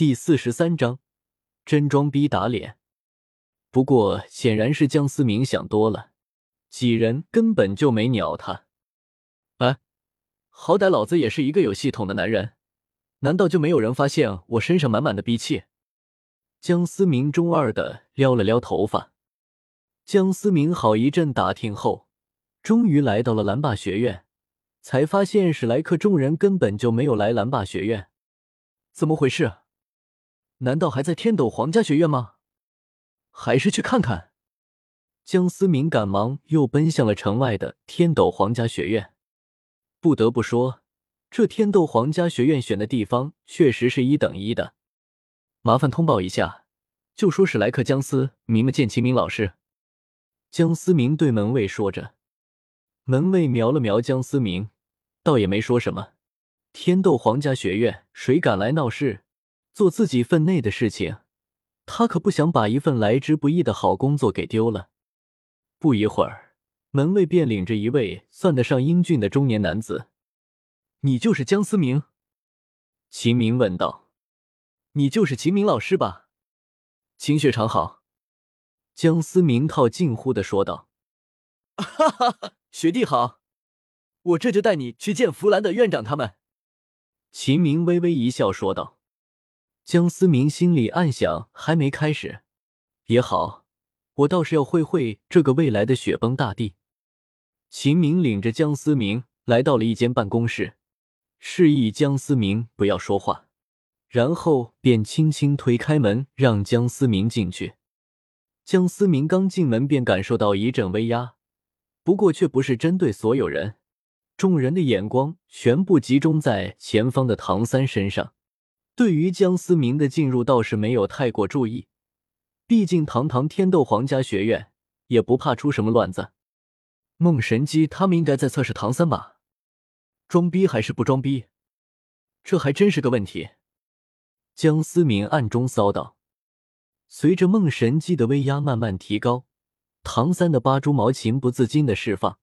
第四十三章真装逼打脸。不过显然是江思明想多了，几人根本就没鸟他。哎，好歹老子也是一个有系统的男人，难道就没有人发现我身上满满的逼气？江思明中二的撩了撩头发。江思明好一阵打听后，终于来到了蓝霸学院，才发现史莱克众人根本就没有来蓝霸学院，怎么回事？难道还在天斗皇家学院吗？还是去看看？江思明赶忙又奔向了城外的天斗皇家学院。不得不说，这天斗皇家学院选的地方确实是一等一的。麻烦通报一下，就说史莱克江思明们见秦明老师。江思明对门卫说着，门卫瞄了瞄江思明，倒也没说什么。天斗皇家学院谁敢来闹事，做自己分内的事情，他可不想把一份来之不易的好工作给丢了。不一会儿，门卫便领着一位算得上英俊的中年男子：“你就是江思明？”秦明问道。“你就是秦明老师吧？”秦雪长好。江思明套近乎的说道：“哈哈哈，学弟好，我这就带你去见弗兰德院长他们。”秦明微微一笑说道。江思明心里暗想：还没开始，也好，我倒是要会会这个未来的雪崩大帝。秦明领着江思明来到了一间办公室，示意江思明不要说话，然后便轻轻推开门，让江思明进去。江思明刚进门便感受到一阵威压，不过却不是针对所有人，众人的眼光全部集中在前方的唐三身上。对于江思明的进入倒是没有太过注意，毕竟堂堂天斗皇家学院也不怕出什么乱子。梦神机他们应该在测试唐三吧？装逼还是不装逼？这还真是个问题。江思明暗中骚道。随着梦神机的威压慢慢提高，唐三的八蛛毛情不自禁的释放。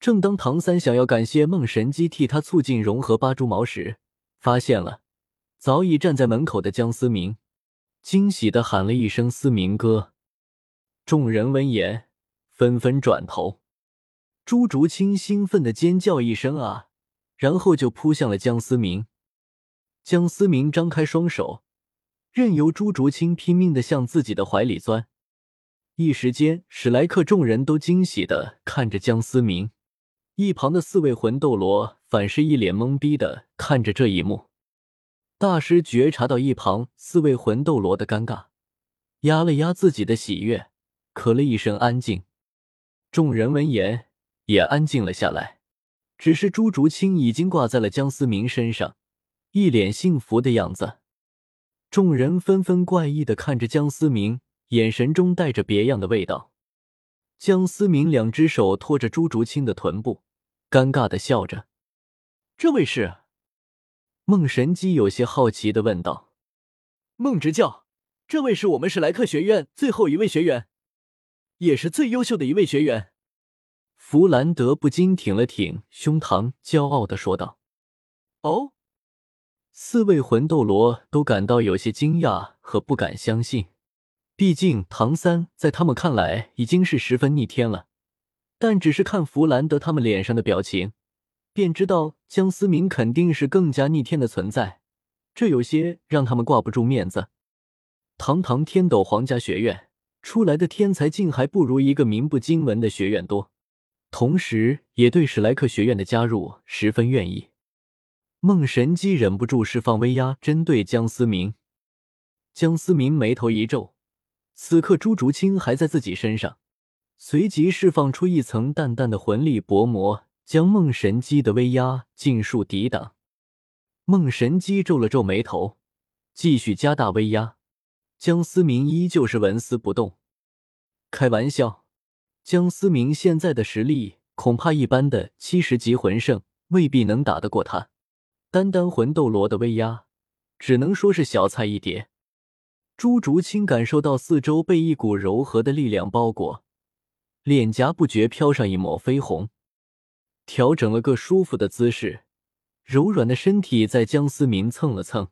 正当唐三想要感谢梦神机替他促进融合八蛛毛时，发现了早已站在门口的江思明，惊喜的喊了一声“思明哥”。众人闻言纷纷转头，朱竹清兴奋的尖叫一声啊，然后就扑向了江思明。江思明张开双手。任由朱竹清拼命的向自己的怀里钻，一时间，史莱克众人都惊喜的看着江思明，一旁的四位魂斗罗反是一脸懵逼的看着这一幕。大师觉察到一旁四位魂斗罗的尴尬，压了压自己的喜悦，咳了一声，安静。众人闻言也安静了下来，只是朱竹清已经挂在了江思明身上，一脸幸福的样子。众人纷纷怪异的看着江思明，眼神中带着别样的味道。江思明两只手托着朱竹清的臀部，尴尬的笑着。这位是？孟神机有些好奇的问道。孟执教，这位是我们史莱克学院最后一位学员，也是最优秀的一位学员。弗兰德不禁挺了挺胸膛，骄傲的说道。哦。四位魂斗罗都感到有些惊讶和不敢相信，毕竟唐三在他们看来已经是十分逆天了。但只是看弗兰德他们脸上的表情，便知道江思明肯定是更加逆天的存在，这有些让他们挂不住面子。堂堂天斗皇家学院出来的天才，竟还不如一个名不经闻的学院多，同时也对史莱克学院的加入十分愿意。梦神机忍不住释放威压，针对江思明。江思明眉头一皱，此刻朱竹清还在自己身上，随即释放出一层淡淡的魂力薄膜，将梦神机的威压尽数抵挡。梦神机皱了皱眉头，继续加大威压。江思明依旧是纹丝不动。开玩笑，江思明现在的实力，恐怕一般的七十级魂圣未必能打得过他。单单魂斗罗的威压，只能说是小菜一碟。朱竹清感受到四周被一股柔和的力量包裹，脸颊不觉飘上一抹绯红，调整了个舒服的姿势，柔软的身体在江思明蹭了蹭，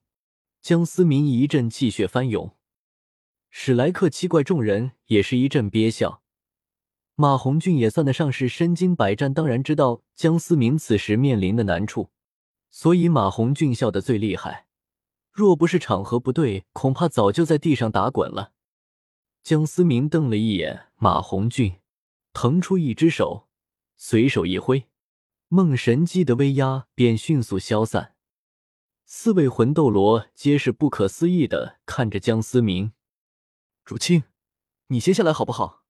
江思明一阵气血翻涌，史莱克七怪众人也是一阵憋笑。马红俊也算得上是身经百战，当然知道江思明此时面临的难处，所以马红俊笑得最厉害。若不是场合不对，恐怕早就在地上打滚了。江思明瞪了一眼马红俊，腾出一只手，随手一挥，梦神机的威压便迅速消散。四位魂斗罗皆是不可思议的看着江思明。竹青，你先下来好不好？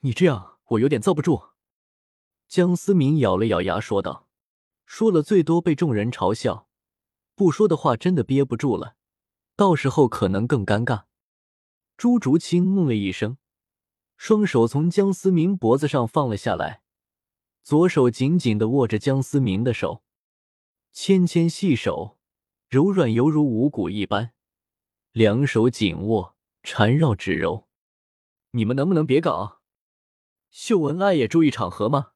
你这样我有点遭不住。江思明咬了咬牙说道：“说了最多被众人嘲笑，不说的话真的憋不住了，到时候可能更尴尬。”朱竹清嗯了一声，双手从江思明脖子上放了下来，左手紧紧的握着江思明的手，纤纤细手，柔软犹如无骨一般，两手紧握，缠绕指柔。你们能不能别搞？秀恩爱也注意场合吗？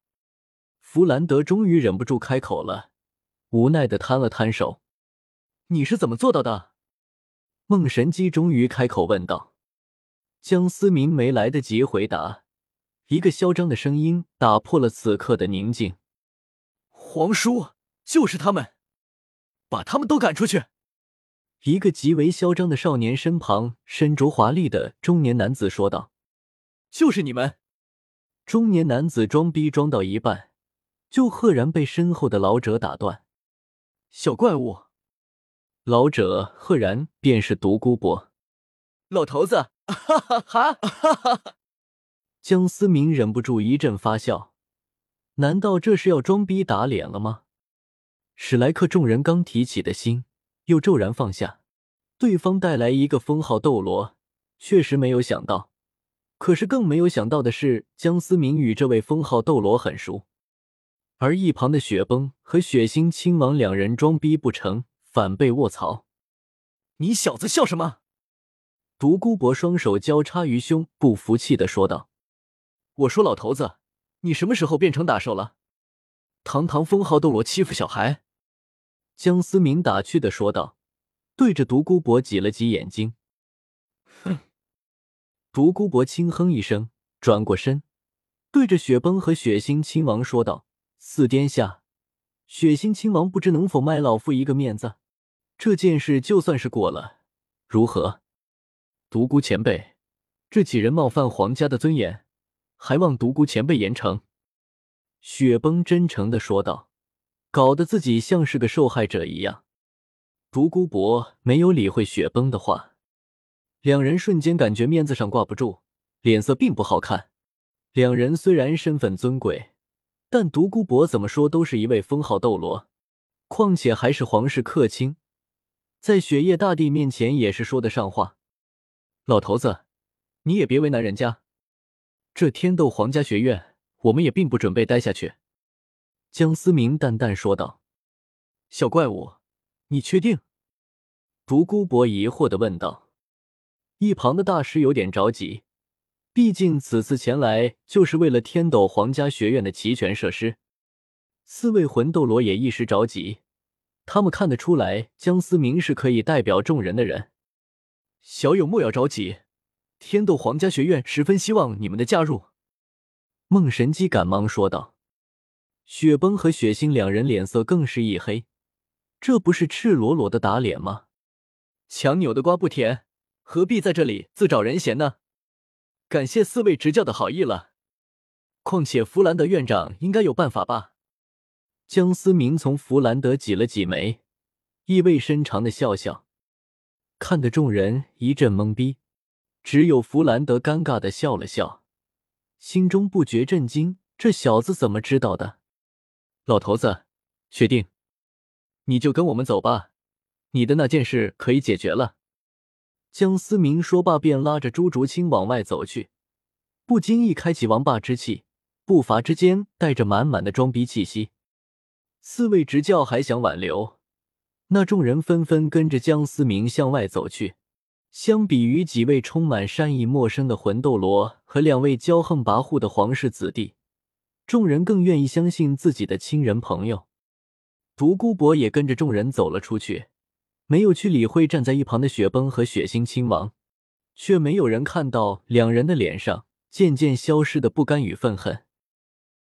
弗兰德终于忍不住开口了，无奈的摊了摊手：“你是怎么做到的？”梦神机终于开口问道。江思明没来得及回答，一个嚣张的声音打破了此刻的宁静：“皇叔，就是他们，把他们都赶出去！”一个极为嚣张的少年身旁，身着华丽的中年男子说道：“就是你们！”中年男子装逼装到一半，就赫然被身后的老者打断：“小怪物！”老者赫然便是独孤博。老头子。哈哈哈！哈哈！江思明忍不住一阵发笑，难道这是要装逼打脸了吗？史莱克众人刚提起的心又骤然放下，对方带来一个封号斗罗，确实没有想到。可是更没有想到的是，江思明与这位封号斗罗很熟，而一旁的雪崩和血腥亲王两人装逼不成，反被卧槽！你小子笑什么？独孤博双手交叉于胸，不服气的说道：“我说老头子，你什么时候变成打手了？堂堂封号斗罗欺负小孩？”江思明打趣的说道，对着独孤博挤了挤眼睛。哼！独孤博轻哼一声，转过身，对着雪崩和血腥亲王说道：“四殿下，血腥亲王不知能否卖老夫一个面子？这件事就算是过了，如何？”独孤前辈，这几人冒犯皇家的尊严，还望独孤前辈严惩。”雪崩真诚的说道，搞得自己像是个受害者一样。独孤博没有理会雪崩的话，两人瞬间感觉面子上挂不住，脸色并不好看。两人虽然身份尊贵，但独孤博怎么说都是一位封号斗罗，况且还是皇室客卿，在雪夜大帝面前也是说得上话。老头子，你也别为难人家。这天斗皇家学院，我们也并不准备待下去。”江思明淡淡说道。“小怪物，你确定？”独孤博疑惑的问道。一旁的大师有点着急，毕竟此次前来就是为了天斗皇家学院的齐全设施。四位魂斗罗也一时着急，他们看得出来，江思明是可以代表众人的人。小友莫要着急，天斗皇家学院十分希望你们的加入。”梦神机赶忙说道。雪崩和雪星两人脸色更是一黑，这不是赤裸裸的打脸吗？强扭的瓜不甜，何必在这里自找人嫌呢？感谢四位执教的好意了。况且弗兰德院长应该有办法吧？江思明从弗兰德挤了挤眉，意味深长的笑笑。看得众人一阵懵逼，只有弗兰德尴尬的笑了笑，心中不觉震惊：这小子怎么知道的？老头子，确定？你就跟我们走吧，你的那件事可以解决了。江思明说罢，便拉着朱竹清往外走去，不经意开启王霸之气，步伐之间带着满满的装逼气息。四位执教还想挽留。那众人纷纷跟着江思明向外走去。相比于几位充满善意、陌生的魂斗罗和两位骄横跋扈的皇室子弟，众人更愿意相信自己的亲人朋友。独孤博也跟着众人走了出去，没有去理会站在一旁的雪崩和血腥亲王，却没有人看到两人的脸上渐渐消失的不甘与愤恨。